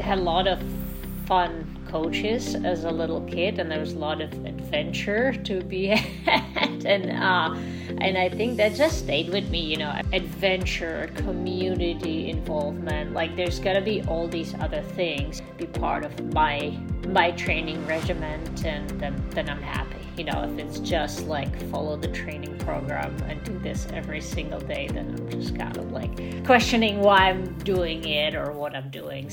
had a lot of fun coaches as a little kid, and there was a lot of adventure to be had, and uh, and I think that just stayed with me. You know, adventure, community involvement. Like there's gotta be all these other things be part of my my training regiment, and then then I'm happy. You know, if it's just like follow the training program and do this every single day, then I'm just kind of like questioning why I'm doing it or what I'm doing.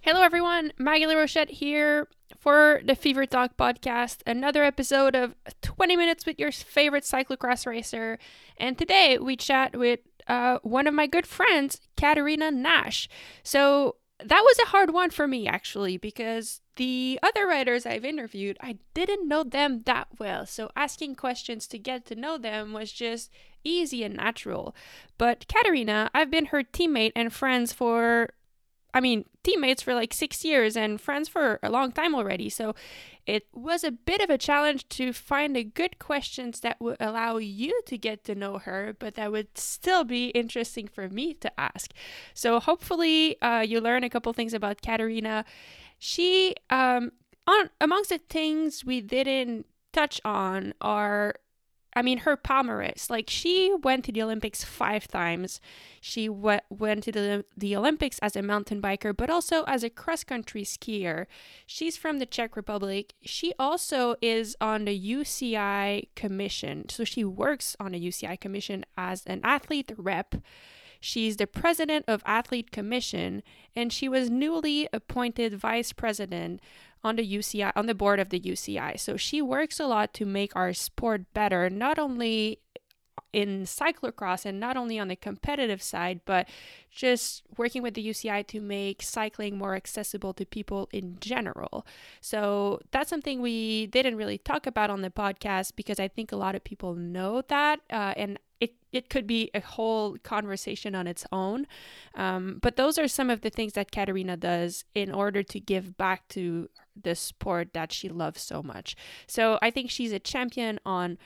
Hello, everyone. Maggie Rochette here for the Fever Talk podcast. Another episode of 20 minutes with your favorite cyclocross racer. And today we chat with uh, one of my good friends, Katerina Nash. So that was a hard one for me, actually, because the other writers I've interviewed, I didn't know them that well. So asking questions to get to know them was just easy and natural. But Katerina, I've been her teammate and friends for I mean, teammates for like six years and friends for a long time already. So it was a bit of a challenge to find a good questions that would allow you to get to know her, but that would still be interesting for me to ask. So hopefully, uh, you learn a couple things about Katerina. She, um, on amongst the things we didn't touch on are I mean, her palmarès. Like, she went to the Olympics five times. She w- went to the, the Olympics as a mountain biker, but also as a cross country skier. She's from the Czech Republic. She also is on the UCI commission. So, she works on a UCI commission as an athlete rep. She's the president of Athlete Commission, and she was newly appointed vice president on the UCI on the board of the UCI. So she works a lot to make our sport better, not only in cyclocross and not only on the competitive side, but just working with the UCI to make cycling more accessible to people in general. So that's something we didn't really talk about on the podcast because I think a lot of people know that, uh, and it it could be a whole conversation on its own. Um, but those are some of the things that Katerina does in order to give back to the sport that she loves so much. So I think she's a champion on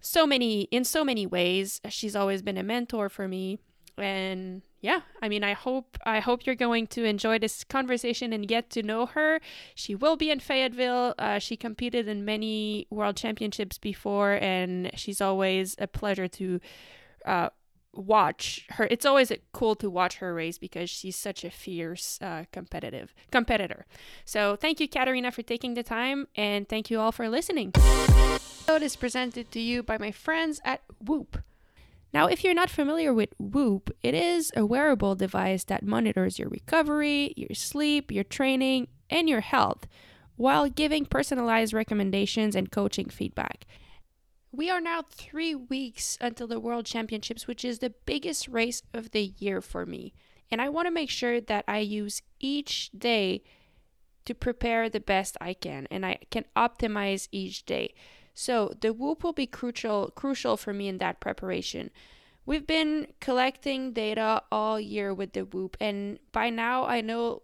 so many in so many ways. She's always been a mentor for me and yeah, I mean I hope I hope you're going to enjoy this conversation and get to know her. She will be in Fayetteville. Uh, she competed in many world championships before and she's always a pleasure to uh, watch her it's always cool to watch her race because she's such a fierce uh, competitive competitor. So thank you katerina for taking the time and thank you all for listening. Episode is presented to you by my friends at whoop. Now if you're not familiar with whoop it is a wearable device that monitors your recovery your sleep your training and your health while giving personalized recommendations and coaching feedback we are now three weeks until the World Championships, which is the biggest race of the year for me. And I want to make sure that I use each day to prepare the best I can and I can optimize each day. So the whoop will be crucial crucial for me in that preparation. We've been collecting data all year with the whoop and by now I know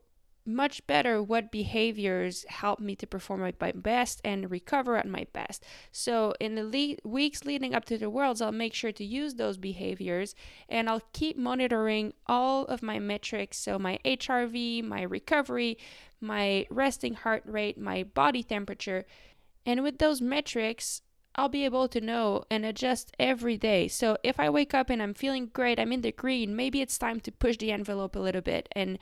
much better what behaviors help me to perform at my best and recover at my best. So, in the le- weeks leading up to the Worlds, I'll make sure to use those behaviors and I'll keep monitoring all of my metrics. So, my HRV, my recovery, my resting heart rate, my body temperature. And with those metrics, I'll be able to know and adjust every day. So if I wake up and I'm feeling great, I'm in the green, maybe it's time to push the envelope a little bit and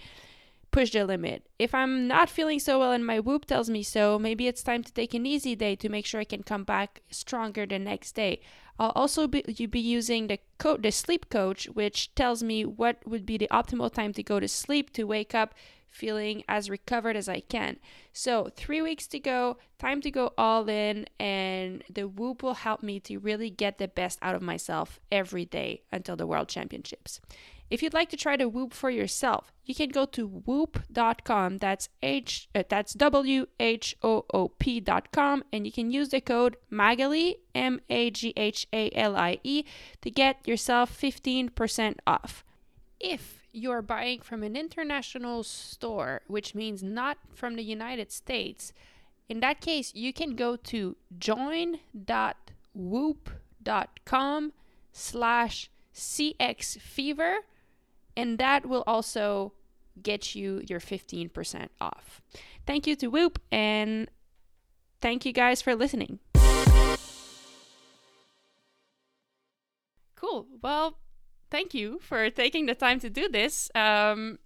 push the limit. If I'm not feeling so well and my whoop tells me so, maybe it's time to take an easy day to make sure I can come back stronger the next day. I'll also be, be using the co- the sleep coach, which tells me what would be the optimal time to go to sleep to wake up feeling as recovered as I can. So, three weeks to go, time to go all in, and the Whoop will help me to really get the best out of myself every day until the World Championships. If you'd like to try the Whoop for yourself, you can go to whoop.com. That's H uh, that's W H O O P.com and you can use the code Maghalie M A G H A L I E to get yourself 15% off. If you're buying from an international store, which means not from the United States, in that case, you can go to join.whoop.com slash cxfever, and that will also get you your 15% off. Thank you to Whoop, and thank you guys for listening. Cool. Well, thank you for taking the time to do this. Um,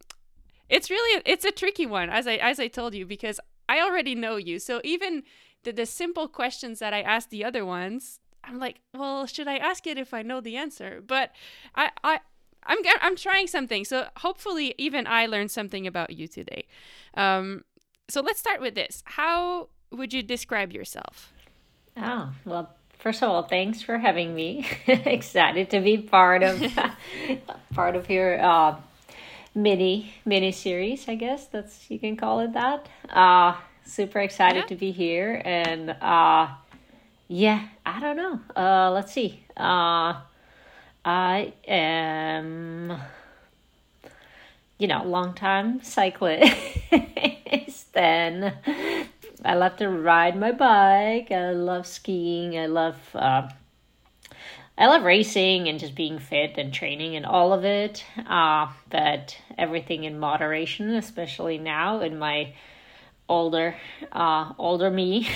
it's really it's a tricky one, as I as I told you, because I already know you. So even the, the simple questions that I asked the other ones, I'm like, well, should I ask it if I know the answer? But I I I'm I'm trying something. So hopefully even I learned something about you today. Um, so let's start with this. How would you describe yourself? Oh, well, first of all, thanks for having me. Excited to be part of part of your uh, mini mini series. I guess that's you can call it that. Uh, super excited yeah. to be here, and uh, yeah, I don't know. Uh, let's see. Uh, I am, you know, long time cyclist. then I love to ride my bike. I love skiing. I love uh, I love racing and just being fit and training and all of it. Uh, but everything in moderation, especially now in my older uh, older me,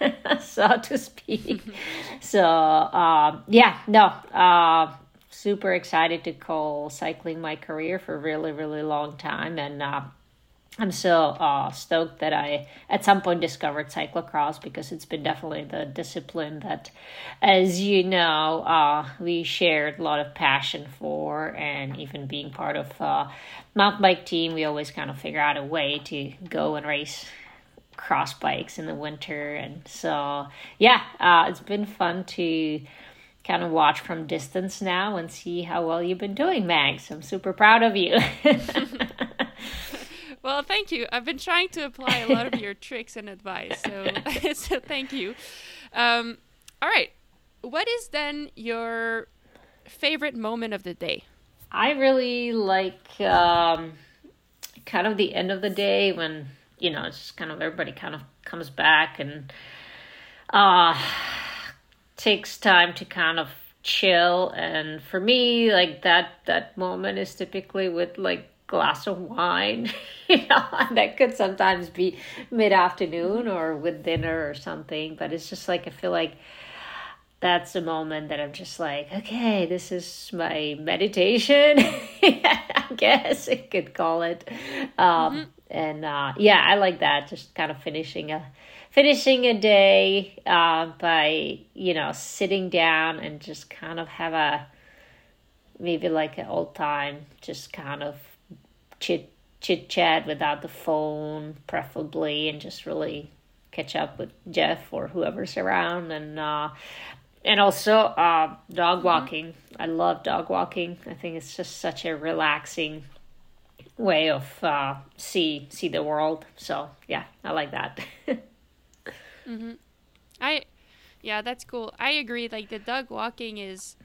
so to speak. so uh, yeah, no. Uh, super excited to call cycling my career for a really really long time. And uh, I'm so uh, stoked that I at some point discovered cyclocross because it's been definitely the discipline that, as you know, uh, we shared a lot of passion for, and even being part of uh, mountain bike team, we always kind of figure out a way to go and race cross bikes in the winter, and so yeah, uh, it's been fun to kind of watch from distance now and see how well you've been doing, Mags. I'm super proud of you. Well, thank you. I've been trying to apply a lot of your tricks and advice, so so thank you. Um, all right, what is then your favorite moment of the day? I really like um, kind of the end of the day when you know it's just kind of everybody kind of comes back and uh takes time to kind of chill and for me like that that moment is typically with like glass of wine, you know, that could sometimes be mid afternoon or with dinner or something. But it's just like, I feel like that's a moment that I'm just like, okay, this is my meditation. I guess I could call it. Um, mm-hmm. And uh, yeah, I like that. Just kind of finishing a finishing a day uh, by you know sitting down and just kind of have a maybe like an old time, just kind of chit chit chat without the phone, preferably, and just really catch up with Jeff or whoever's around, and uh, and also uh, dog mm-hmm. walking. Mm-hmm. I love dog walking. I think it's just such a relaxing way of uh, see see the world. So yeah, I like that. mm-hmm. I yeah, that's cool. I agree. Like the dog walking is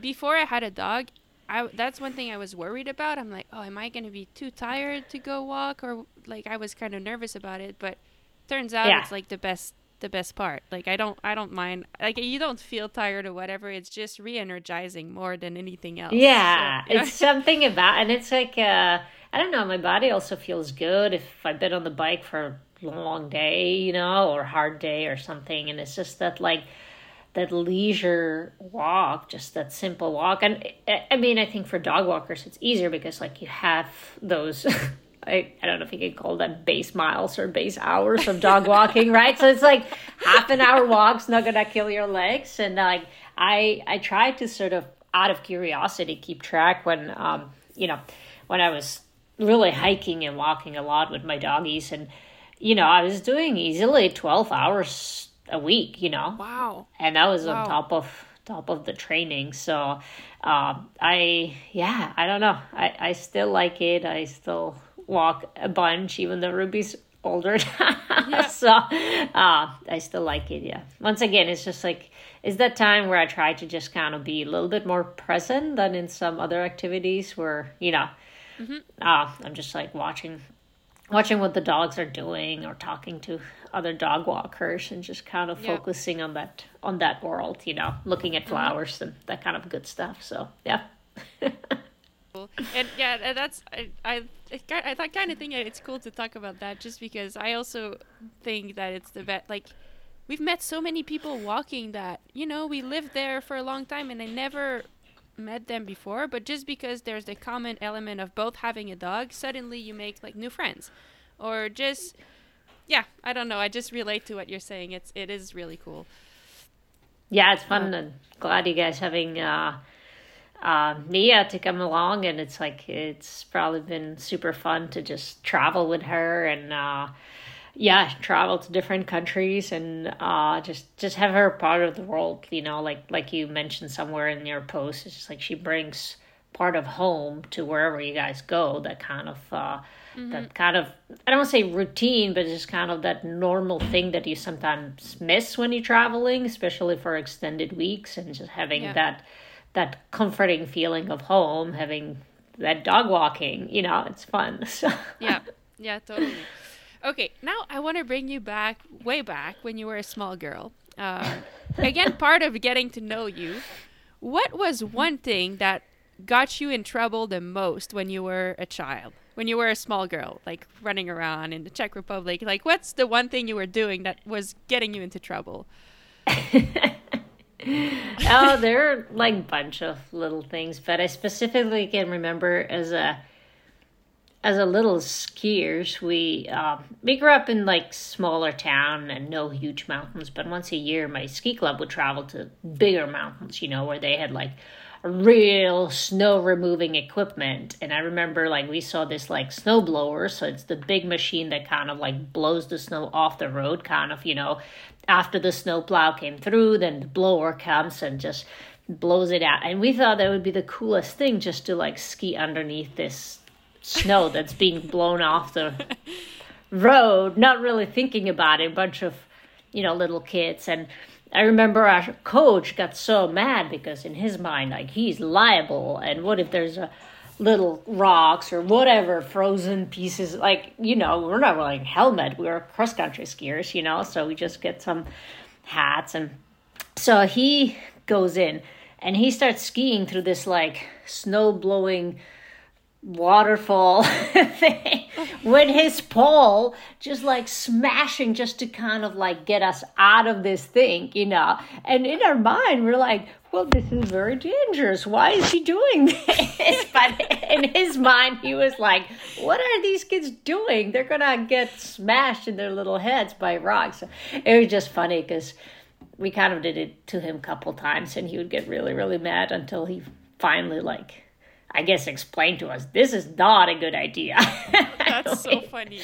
before I had a dog, I that's one thing I was worried about. I'm like, oh, am I going to be too tired to go walk, or like I was kind of nervous about it. But turns out yeah. it's like the best the best part. Like I don't I don't mind. Like you don't feel tired or whatever. It's just re-energizing more than anything else. Yeah, so, it's something about, and it's like uh, I don't know. My body also feels good if I've been on the bike for long day, you know, or hard day or something, and it's just that like that leisure walk, just that simple walk. And I mean, I think for dog walkers, it's easier because like you have those. I, I don't know if you can call them base miles or base hours of dog walking, right? So it's like half an hour walk's not gonna kill your legs. And like I I tried to sort of out of curiosity keep track when um you know when I was really hiking and walking a lot with my doggies and you know I was doing easily twelve hours a week, you know. Wow. And that was wow. on top of top of the training. So um, I yeah, I don't know. I, I still like it. I still walk a bunch even though Ruby's older. yeah. so uh, I still like it, yeah. Once again, it's just like it's that time where I try to just kind of be a little bit more present than in some other activities where, you know, mm-hmm. uh, I'm just like watching watching what the dogs are doing or talking to other dog walkers and just kind of yeah. focusing on that on that world you know looking at mm-hmm. flowers mm-hmm. and that kind of good stuff so yeah and yeah that's i i i thought kind of think it's cool to talk about that just because i also think that it's the best like we've met so many people walking that you know we lived there for a long time and i never met them before but just because there's the common element of both having a dog suddenly you make like new friends. Or just yeah i don't know i just relate to what you're saying it's it is really cool. Yeah it's fun uh, and glad you guys having uh uh, Nia to come along, and it's like it's probably been super fun to just travel with her and uh, yeah, travel to different countries and uh, just just have her part of the world. You know, like like you mentioned somewhere in your post, it's just like she brings part of home to wherever you guys go. That kind of. Uh, Mm-hmm. that kind of I don't want to say routine, but just kind of that normal thing that you sometimes miss when you're traveling, especially for extended weeks, and just having yeah. that that comforting feeling of home, having that dog walking, you know, it's fun. So. Yeah, yeah, totally. Okay, now I want to bring you back, way back when you were a small girl. Um, again, part of getting to know you. What was one thing that got you in trouble the most when you were a child? When you were a small girl, like running around in the Czech Republic? Like, what's the one thing you were doing that was getting you into trouble? oh, there are like a bunch of little things, but I specifically can remember as a as a little skiers, we um, we grew up in like smaller town and no huge mountains. But once a year, my ski club would travel to bigger mountains, you know, where they had like real snow removing equipment. And I remember like we saw this like snow blower, so it's the big machine that kind of like blows the snow off the road, kind of you know after the snow plow came through, then the blower comes and just blows it out. And we thought that would be the coolest thing just to like ski underneath this snow that's being blown off the road, not really thinking about it. A bunch of, you know, little kids. And I remember our coach got so mad because in his mind, like he's liable. And what if there's a little rocks or whatever frozen pieces like you know we're not wearing helmet we're cross country skiers you know so we just get some hats and so he goes in and he starts skiing through this like snow blowing waterfall thing with his pole just like smashing just to kind of like get us out of this thing you know and in our mind we're like well, this is very dangerous. Why is he doing this? but in his mind, he was like, what are these kids doing? They're to get smashed in their little heads by rocks. It was just funny because we kind of did it to him a couple times and he would get really, really mad until he finally, like, I guess explained to us this is not a good idea. That's so funny.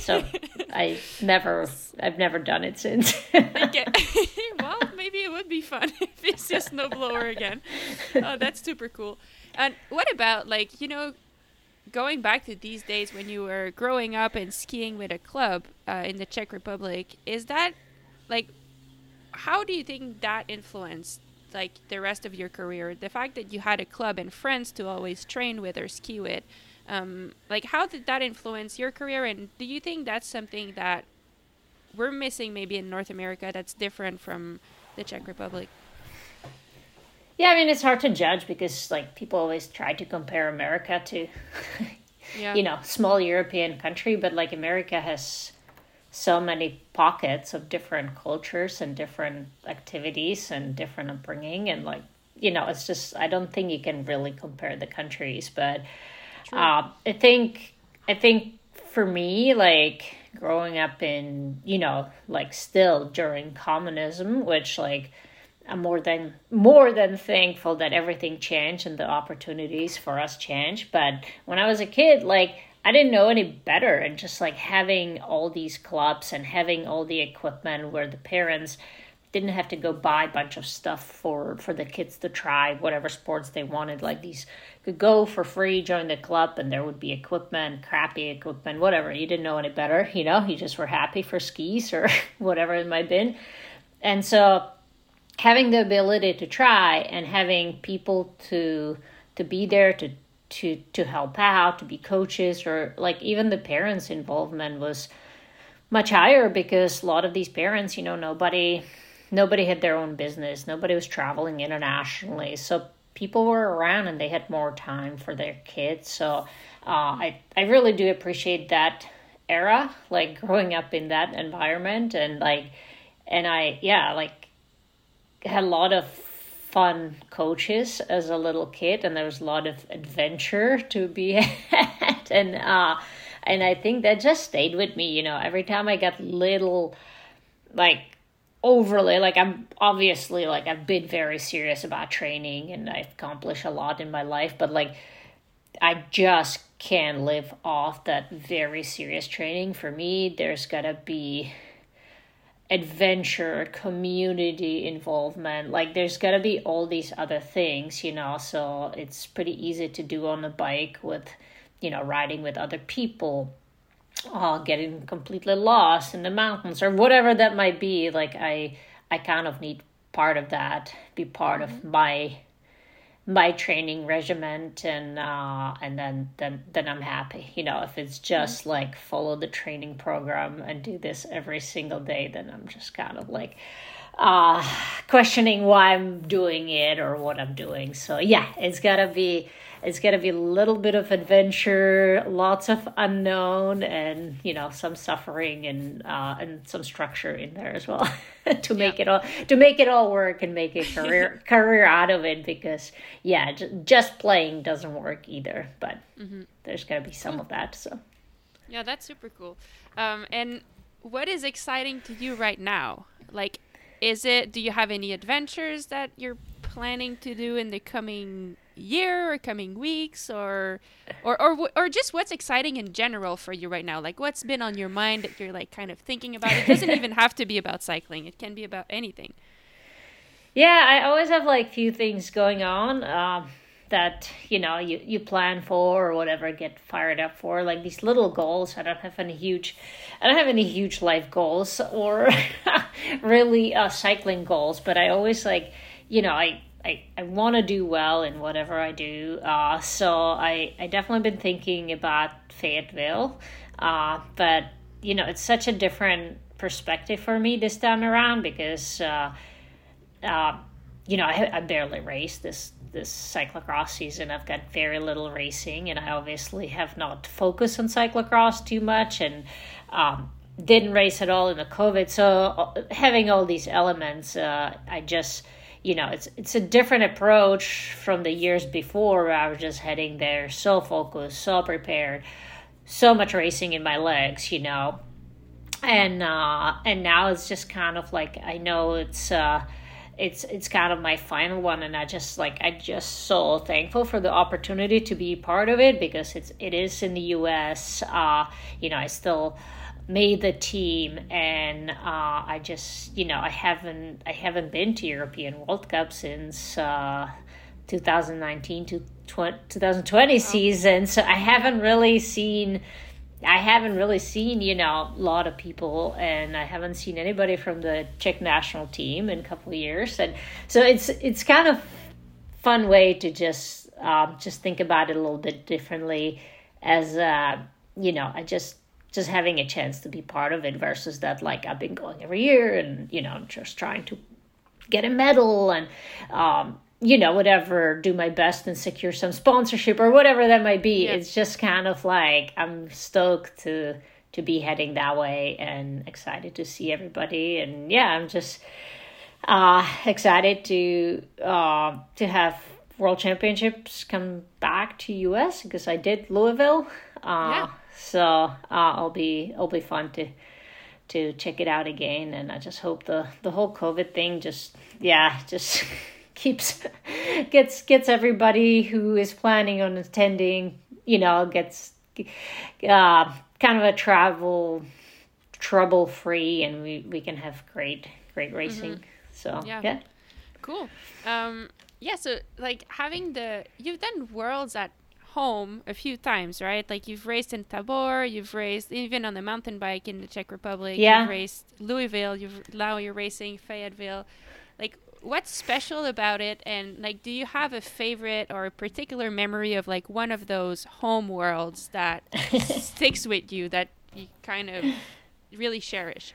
so I never, I've never done it since. well, maybe it would be fun if it's just snowblower again. Oh, that's super cool. And what about like you know, going back to these days when you were growing up and skiing with a club uh, in the Czech Republic? Is that like, how do you think that influenced like the rest of your career. The fact that you had a club and friends to always train with or ski with um, like how did that influence your career? And do you think that's something that we're missing maybe in north america that's different from the czech republic? Yeah i mean it's hard to judge because like people always try to compare america to yeah. you know small european country but like america has so many pockets of different cultures and different activities and different upbringing and like you know it's just i don't think you can really compare the countries but uh, i think i think for me like growing up in you know like still during communism which like i'm more than more than thankful that everything changed and the opportunities for us changed but when i was a kid like I didn't know any better. And just like having all these clubs and having all the equipment where the parents didn't have to go buy a bunch of stuff for for the kids to try whatever sports they wanted like these could go for free join the club and there would be equipment crappy equipment whatever you didn't know any better you know you just were happy for skis or whatever it might have been and so having the ability to try and having people to to be there to to to help out to be coaches or like even the parents involvement was much higher because a lot of these parents you know nobody nobody had their own business. Nobody was traveling internationally. So people were around and they had more time for their kids. So uh, i i really do appreciate that era like growing up in that environment. And like and i yeah like had a lot of fun coaches as a little kid and there was a lot of adventure to be had. And uh and i think that just stayed with me you know every time i got little like overly like i'm obviously like i've been very serious about training and i've accomplished a lot in my life but like i just can't live off that very serious training. For me there's gotta be adventure, community involvement. Like there's got to be all these other things, you know. So it's pretty easy to do on a bike with, you know, riding with other people, uh, getting completely lost in the mountains or whatever that might be. Like I, I kind of need part of that, be part mm-hmm. of my my training regiment and uh and then then then I'm happy. You know, if it's just mm-hmm. like follow the training program and do this every single day, then I'm just kind of like uh questioning why I'm doing it or what I'm doing. So yeah, it's got to be it's to be a little bit of adventure, lots of unknown, and you know some suffering and uh, and some structure in there as well to make yeah. it all to make it all work and make a career career out of it. Because yeah, j- just playing doesn't work either. But mm-hmm. there's to be some of that. So yeah, that's super cool. Um, and what is exciting to you right now? Like, is it? Do you have any adventures that you're planning to do in the coming year or coming weeks or or or or just what's exciting in general for you right now? Like what's been on your mind that you're like kind of thinking about? It doesn't even have to be about cycling. It can be about anything. Yeah i always have like few things going on um, that you know you, you plan for or whatever get fired up for like these little goals i don't have any huge i don't have any huge life goals or really uh, cycling goals but i always like you know i I, I want to do well in whatever I do. Uh, so I, I definitely been thinking about Fayetteville. Uh, but, you know, it's such a different perspective for me this time around because, uh, uh, you know, I, I barely raced this this cyclocross season. I've got very little racing, and I obviously have not focused on cyclocross too much and um, didn't race at all in the COVID. So uh, having all these elements, uh, I just – you know it's it's a different approach from the years before where I was just heading there so focused, so prepared, so much racing in my legs, you know. And uh and now it's just kind of like I know it's uh it's it's kind of my final one and I just like I just so thankful for the opportunity to be part of it because it's it is in the US. Uh you know, I still made the team and uh, I just you know I haven't I haven't been to European World Cup since uh, 2019 to 2020 oh. season so I haven't really seen I haven't really seen you know a lot of people and I haven't seen anybody from the Czech national team in a couple of years. And so it's it's kind of fun way to just um, just think about it a little bit differently as uh, you know I just just having a chance to be part of it versus that like I've been going every year and you know just trying to get a medal and um, you know whatever do my best and secure some sponsorship or whatever that might be yeah. it's just kind of like I'm stoked to to be heading that way and excited to see everybody and yeah I'm just uh excited to uh to have world championships come back to US because I did Louisville uh yeah so uh, I'll be it'll be fun to to check it out again. And I just hope the the whole COVID thing just yeah just keeps gets gets everybody who is planning on attending you know gets uh, kind of a travel trouble free and we we can have great great racing mm-hmm. so yeah. yeah cool um yeah so like having the you've done worlds at home a few times, right? Like you've raced in Tabor, you've raced even on the mountain bike in the Czech Republic. Yeah. You've raced Louisville. You've now you're racing Fayetteville. Like, what's special about it? And like do you have a favorite or a particular memory of like one of those home worlds that sticks with you that you kind of really cherish?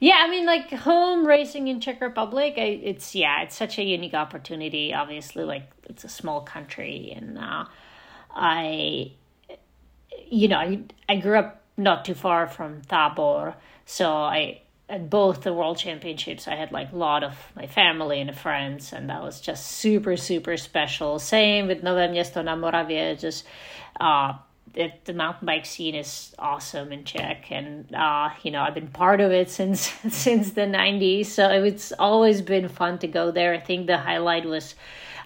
Yeah i mean like home racing in czech republic I, it's yeah it's such a unique opportunity. Obviously like it's a small country and uh, i you know I, I grew up not too far from tabor so i at both the world championships i had like a lot of my family and friends and that was just super super special. Same with nové město na moravě just uh it, the mountain bike scene is awesome in czech and uh you know i've been part of it since since the 90s so it's always been fun to go there. I think the highlight was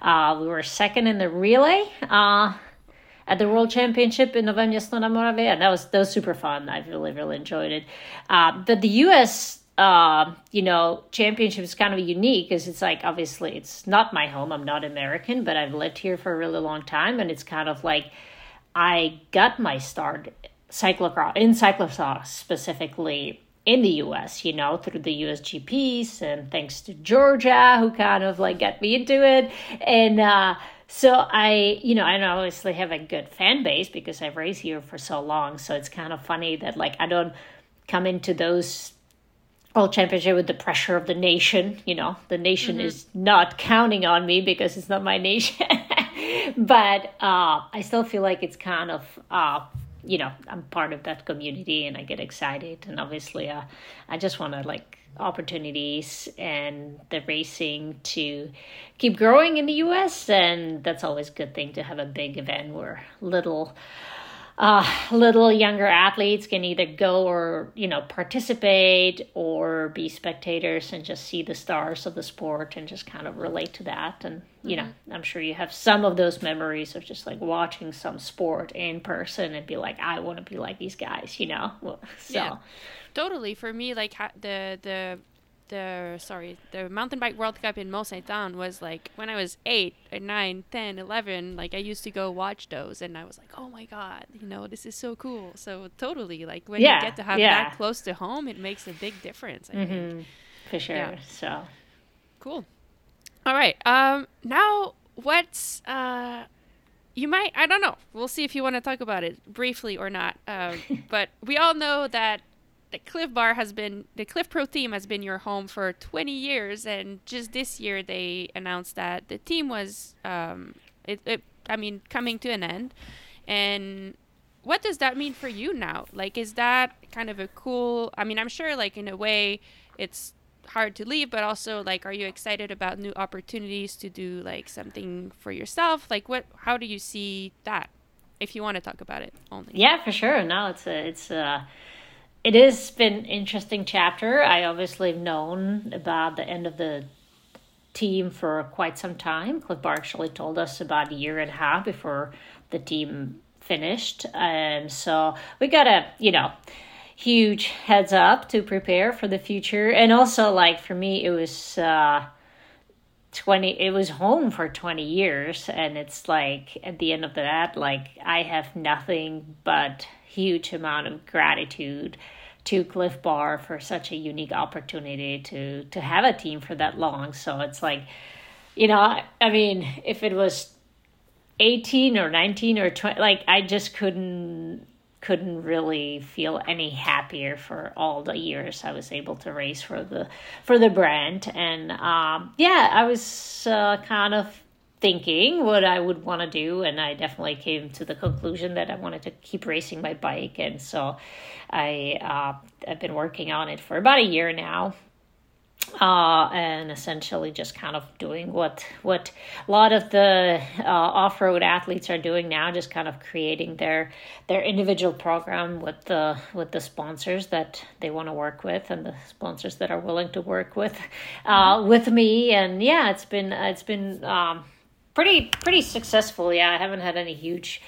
uh we were second in the relay uh at the World Championship in Nové Město na Moravě, and that was that was super fun. I really really enjoyed it. Uh, but the U.S. Uh, you know, championship is kind of unique because it's like obviously it's not my home. I'm not American, but I've lived here for a really long time, and it's kind of like I got my start cyclocross in cyclocross specifically in the US, you know, through the USGPs and thanks to Georgia who kind of like got me into it. And uh so I, you know, I obviously have a good fan base because I've raised here for so long. So it's kind of funny that like I don't come into those world championship with the pressure of the nation. You know, the nation mm-hmm. is not counting on me because it's not my nation. but uh, I still feel like it's kind of. Uh, you know, I'm part of that community and I get excited. And obviously, uh, I just want to like opportunities and the racing to keep growing in the US. And that's always a good thing to have a big event where little uh, little younger athletes can either go or you know participate or be spectators and just see the stars of the sport and just kind of relate to that. And you mm-hmm. know i'm sure you have some of those memories of just like watching some sport in person and be like i want to be like these guys you know? So. Yeah. Totally. For me like the the the sorry the mountain bike world cup in mont sainte anne was like when i was 8 9 10 11 like i used to go watch those and i was like oh my god you know this is so cool so totally like when yeah, you get to have yeah. that close to home it makes a big difference I mm-hmm. think. for sure yeah. so cool all right um now what's uh you might i don't know we'll see if you want to talk about it briefly or not um, but we all know that the Clif Bar has been the Clif Pro team has been your home for 20 years, and just this year they announced that the team was, um, it, it, I mean, coming to an end. And what does that mean for you now? Like, is that kind of a cool? I mean, I'm sure, like in a way, it's hard to leave, but also like, are you excited about new opportunities to do like something for yourself? Like, what? How do you see that? If you want to talk about it only. Yeah, for sure. No, it's a, it's a it has been interesting chapter. I obviously have known about the end of the team for quite some time. Clif Bar actually told us about a year and a half before the team finished. And so we got a, you know, huge heads up to prepare for the future. And also like for me it was uh 20 it was home for 20 years and it's like at the end of that like I have nothing but huge amount of gratitude to Clif Bar for such a unique opportunity to to have a team for that long. So it's like, you know, I, I mean, if it was 18 or 19 or 20 like I just couldn't couldn't really feel any happier for all the years I was able to race for the for the brand and um yeah I was uh, kind of thinking what I would want to do, and I definitely came to the conclusion that I wanted to keep racing my bike, and so I uh, I've been working on it for about a year now. Uh, and essentially just kind of doing what what a lot of the uh, off-road athletes are doing now, just kind of creating their their individual program with the with the sponsors that they want to work with and the sponsors that are willing to work with uh, with me. And yeah, it's been it's been um, pretty pretty successful. Yeah, I haven't had any huge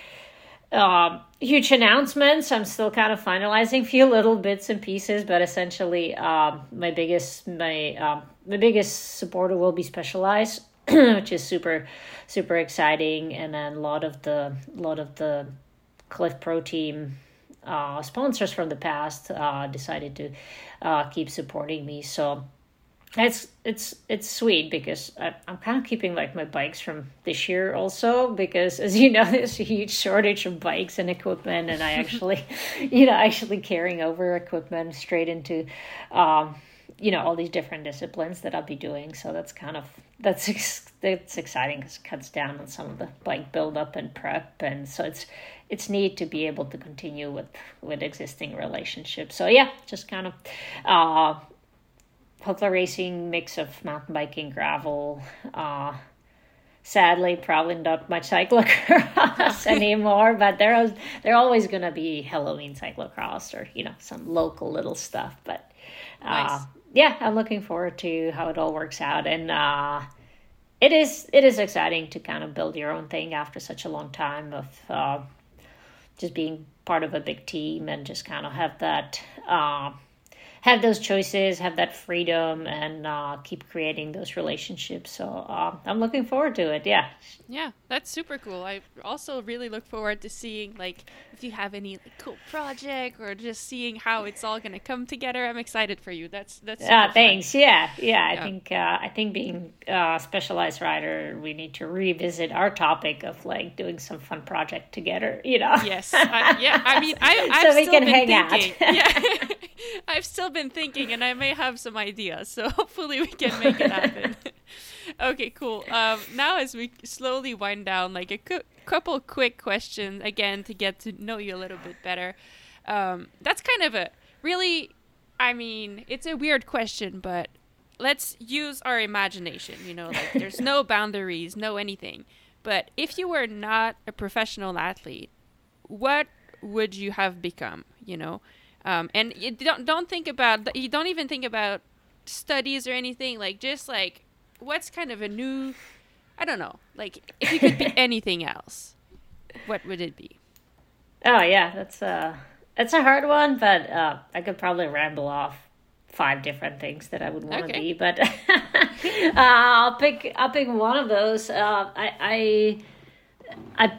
uh, huge announcements. I'm still kind of finalizing a few little bits and pieces, but essentially, um, my biggest my um, my biggest supporter will be Specialized, which is super super exciting, and then a lot of the lot of the Clif Pro team uh, sponsors from the past uh, decided to uh, keep supporting me. So it's it's it's sweet because I, am kind of keeping like my bikes from this year also because as you know there's a huge shortage of bikes and equipment and I actually you know actually carrying over equipment straight into um, you know all these different disciplines that I'll be doing. So that's kind of that's that's exciting because it cuts down on some of the bike buildup and prep. And so it's it's neat to be able to continue with with existing relationships. So yeah just kind of uh Hopla racing mix of mountain biking gravel uh sadly probably not much cyclocross anymore but there there always going to be halloween cyclocross or you know some local little stuff but uh, nice. yeah, I'm looking forward to how it all works out, and uh, it is it is exciting to kind of build your own thing after such a long time of uh, just being part of a big team and just kind of have that uh, have those choices, have that freedom, and uh, keep creating those relationships. So uh, I'm looking forward to it. Yeah. Yeah, that's super cool. I also really look forward to seeing like if you have any like, cool project or just seeing how it's all gonna come together. I'm excited for you. That's that's. Yeah, thanks. Yeah, yeah. I think uh, I think being a specialized rider, we need to revisit our topic of like doing some fun project together. You know. Yes. I, yeah. I mean, I I've so we can hang thinking, out. yeah. I've still been thinking, and I may have some ideas. So hopefully we can make it happen. okay, cool. Um, now as we slowly wind down, like a cu- couple quick questions again to get to know you a little bit better. Um, that's kind of a really, I mean, it's a weird question, but let's use our imagination. You know, like there's no boundaries, no anything. But if you were not a professional athlete, what would you have become? You know, um, and you don't don't think about you don't even think about studies or anything. Like just like what's kind of a new, I don't know. Like if you could be anything else, what would it be? Oh yeah, that's a that's a hard one, but uh, I could probably ramble off five different things that I would want to okay. be. But uh, I'll pick I'll pick one of those. Uh, I I I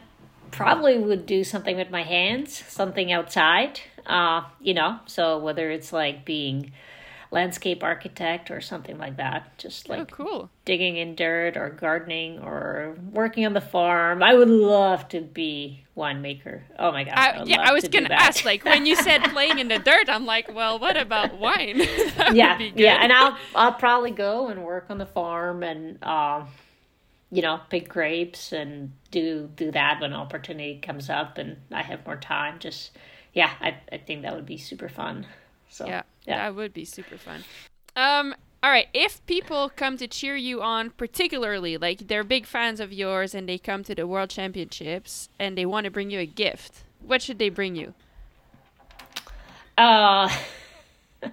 probably would do something with my hands, something outside. Uh, you know, so whether it's like being landscape architect or something like that, just oh, like oh, cool. digging in dirt or gardening or working on the farm. I would love to be winemaker. Oh my god! I, yeah, I was gonna ask. Like when you said playing in the dirt, I'm like, well, what about wine? yeah, yeah, and I'll I'll probably go and work on the farm and. Uh, you know, pick grapes and do do that when opportunity comes up and I have more time. Just yeah, I I think that would be super fun. So yeah, yeah, that would be super fun. Um, all right, if people come to cheer you on, particularly like they're big fans of yours and they come to the World Championships and they want to bring you a gift, what should they bring you? Uh.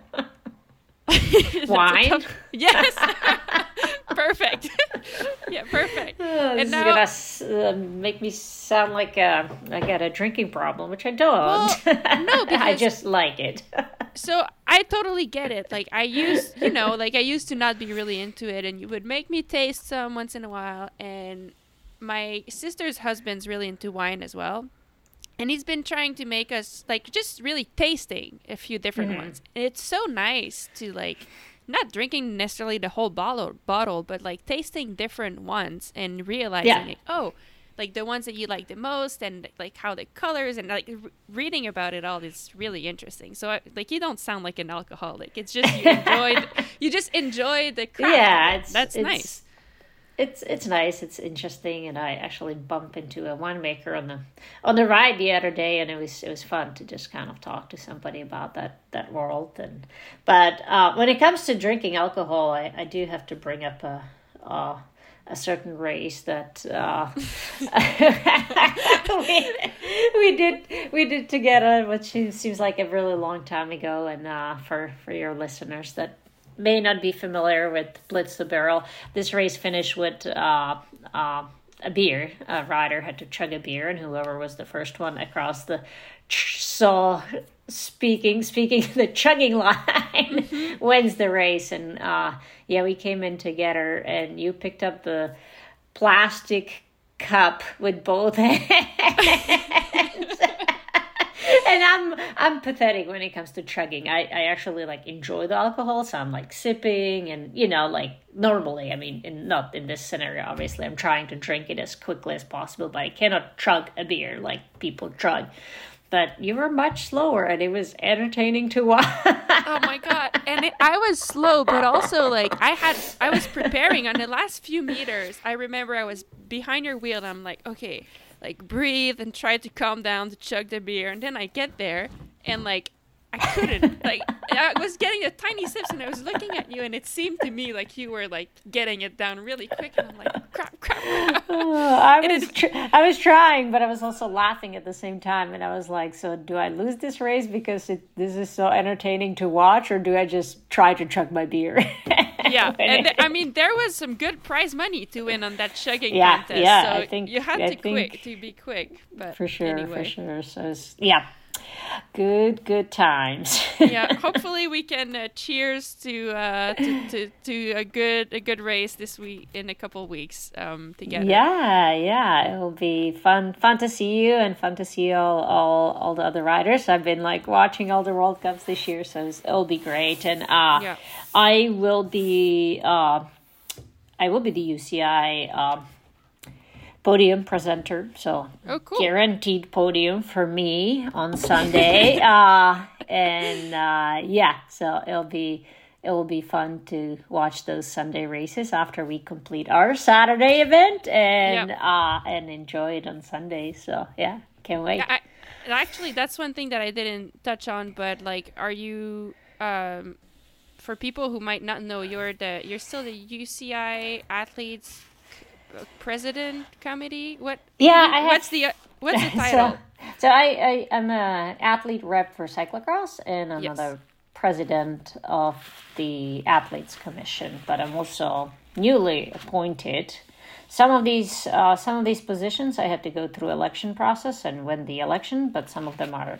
Wine. yes. perfect. yeah, perfect. Oh, and now, is gonna uh, make me sound like uh, I got a drinking problem, which I don't. Well, no, I just like it. so I totally get it. Like I used, you know, like I used to not be really into it, and you would make me taste some once in a while. And my sister's husband's really into wine as well and he's been trying to make us like just really tasting a few different mm-hmm. ones and it's so nice to like not drinking necessarily the whole bottle bottle but like tasting different ones and realizing yeah. like, oh like the ones that you like the most and like how the colors and like re- reading about it all is really interesting. So I, like you don't sound like an alcoholic. It's just you enjoy you just enjoy the craft yeah that's it's, nice it's it's nice. It's interesting, and I actually bumped into a winemaker on the on the ride the other day, and it was it was fun to just kind of talk to somebody about that that world. And but uh, when it comes to drinking alcohol, I, I do have to bring up a. a a certain race that uh, we, we did we did together, which seems like a really long time ago. And uh, for for your listeners that may not be familiar with Blitz the Barrel, this race finished with uh, uh, a beer. A rider had to chug a beer, and whoever was the first one across the saw speaking speaking the chugging line mm-hmm. wins the race. And uh, yeah, we came in together, and you picked up the plastic cup with both hands. and I'm I'm pathetic when it comes to chugging. I, I actually like enjoy the alcohol, so I'm like sipping and you know like normally. I mean, in, not in this scenario. Obviously, I'm trying to drink it as quickly as possible, but I cannot chug a beer like people chug. But you were much slower, and it was entertaining to watch. oh my god! And it, I was slow, but also like I had I was preparing on the last few meters. I remember I was behind your wheel, and I'm like, okay like breathe and try to calm down to chug the beer. And then I get there and like I couldn't like I was getting a tiny sips and I was looking at you and it seemed to me like you were like getting it down really quick. And I'm like crap crap, crap. Oh, I was tr- I was trying but I was also laughing at the same time. And I was like so do I lose this race because it, this is so entertaining to watch or do I just try to chug my beer? Yeah and I mean there was some good prize money to win on that chugging yeah, contest yeah, so I think, you had I to quick to be quick but for sure anyway. for sure so yeah good good times. Yeah hopefully we can uh, cheers to, uh, to, to to a good a good race this week in a couple weeks um together. Yeah yeah it will be fun fun to see you and fun to see all all, all the other riders. I've been like watching all the world cups this year so it'll be great. And uh yeah. i will be uh i will be the uci uh, podium presenter so oh cool guaranteed podium for me on Sunday. uh, and uh, yeah, so it'll be it will be fun to watch those Sunday races after we complete our Saturday event and Yep. uh, and enjoy it on Sunday. So yeah, can't wait. Yeah, I, actually, that's one thing that I didn't touch on. But like, are you um, for people who might not know, you're the you're still the UCI athletes president committee. What? Yeah, you- I have- what's the uh, what's the title? So, so I, I am a athlete rep for cyclocross and I'm Yes. the president of the athletes commission, but I'm also newly appointed. Some of these uh, some of these positions I had to go through election process and win the election, but some of them are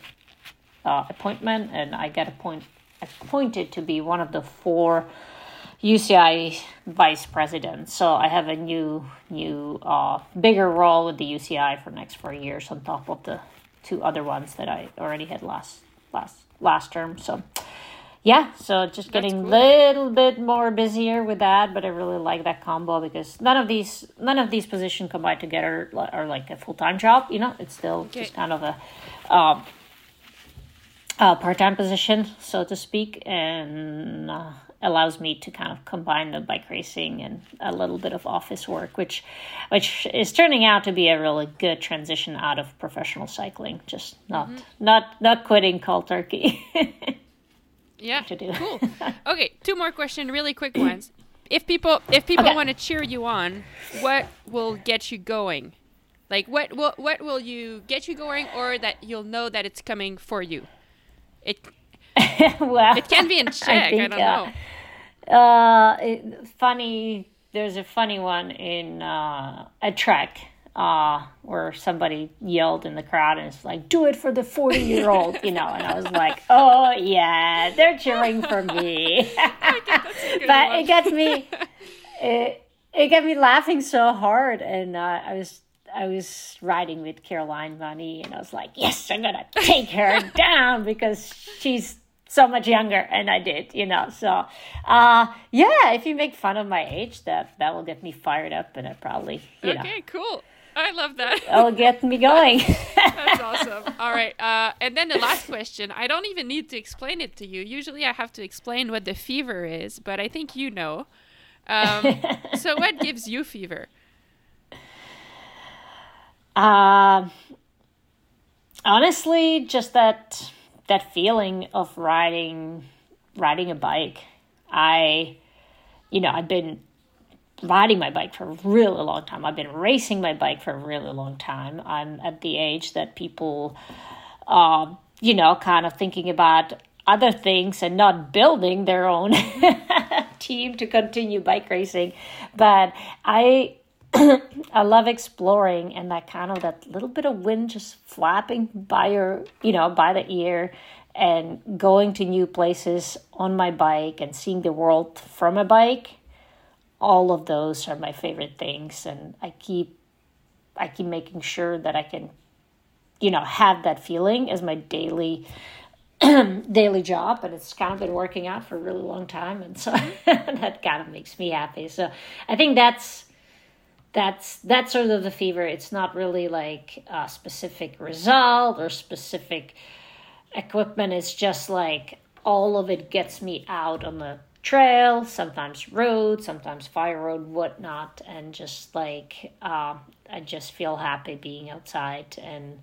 uh, appointment, and I get appoint, appointed to be one of the four UCI vice president. So I have a new new uh, bigger role with the UCI for the next four years on top of the two other ones that I already had last last last term. So yeah, so just getting a cool. little bit more busier with that, but I really like that combo because none of these none of these positions combined together are like a full time job. You know, it's still just kind of a um, uh, part time position, so to speak, and uh, allows me to kind of combine the bike racing and a little bit of office work, which which is turning out to be a really good transition out of professional cycling. Just not mm-hmm. not not quitting cold turkey. Yeah, to do. cool. Okay, two more questions, really quick ones. If people if people Okay. want to cheer you on, what will get you going? Like what will what will you get you going, or that you'll know that it's coming for you? It well, it can be in Czech. I, think, don't uh, know. Uh, it, funny. There's a funny one in uh, a trek uh, where somebody yelled in the crowd and it's like, "Do it for the 40 year old," you know. And I was like, "Oh yeah, they're cheering for me." That's a good but one. it gets me. It it got me laughing so hard, and uh, I was. I was riding with Caroline Mani, and I was like, "Yes, I'm gonna take her down because she's so much younger," and I did, you know. So, uh, yeah, if you make fun of my age, that that will get me fired up, and I probably, you know, Okay, cool. I love that. that'll get me going. That's awesome. All right. Uh, and then the last question. I don't even need to explain it to you. Usually I have to explain what the fever is, but I think you know. Um, so, what gives you fever? Um, honestly, just that that feeling of riding riding a bike. I, you know, I've been riding my bike for a really long time. I've been racing my bike for a really long time. I'm at the age that people, uh, you know, kind of thinking about other things and not building their own team to continue bike racing. But I I love exploring and that kind of that little bit of wind just flapping by your, you know, by the ear and going to new places on my bike and seeing the world from a bike. All of those are my favorite things and I keep I keep making sure that I can you know, have that feeling as my daily daily job and it's kind of been working out for a really long time and so that kind of makes me happy so i think that's that's that's sort of the fever. It's not really like a specific result or specific equipment. It's just like all of it gets me out on the trail sometimes road sometimes fire road whatnot and just like um, i just feel happy being outside and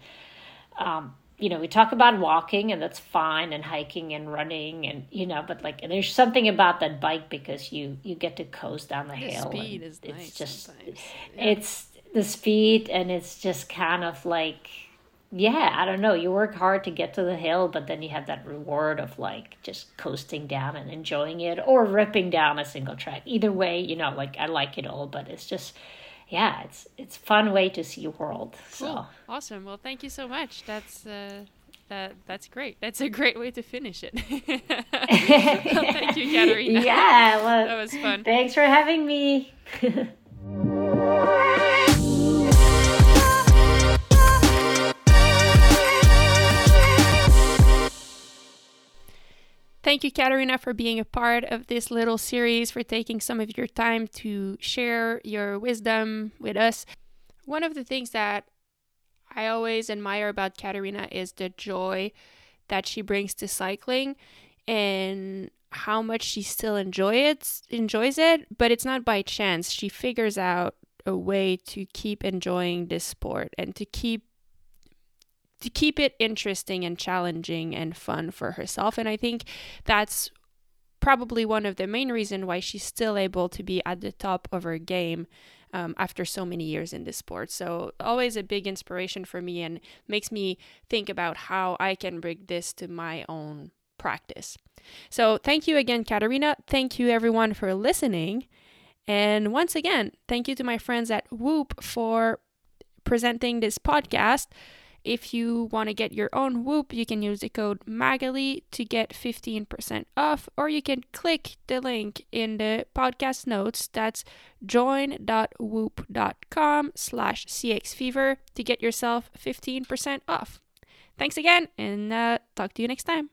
um, you know, we talk about walking and that's fine and hiking and running and you know, but like there's something about that bike because you you get to coast down the, the hill. Speed is it's nice just yeah. it's the speed and it's just kind of like yeah, I don't know. You work hard to get to the hill, but then you have that reward of like just coasting down and enjoying it or ripping down a single track. Either way, you know, like I like it all, but it's just yeah, it's it's fun way to see world. Cool. So awesome. Well, thank you so much. That's uh, that that's great. That's a great way to finish it. well, thank you, Katerina. Yeah, well, that was fun. Thanks for having me. Thank you, Katerina, for being a part of this little series, for taking some of your time to share your wisdom with us. One of the things that I always admire about Katerina is the joy that she brings to cycling and how much she still enjoy it, enjoys it, but it's not by chance. She figures out a way to keep enjoying this sport and to keep to keep it interesting and challenging and fun for herself. And I think that's probably one of the main reasons why she's still able to be at the top of her game um, after so many years in this sport. So always a big inspiration for me and makes me think about how I can bring this to my own practice. So thank you again, Katerina. Thank you everyone for listening. And once again, thank you to my friends at Whoop for presenting this podcast. If you want to get your own Whoop, you can use the code Maghalie to get 15% off, or you can click the link in the podcast notes. That's join.whoop.com slash cxfever to get yourself 15% off. Thanks again, and uh, talk to you next time.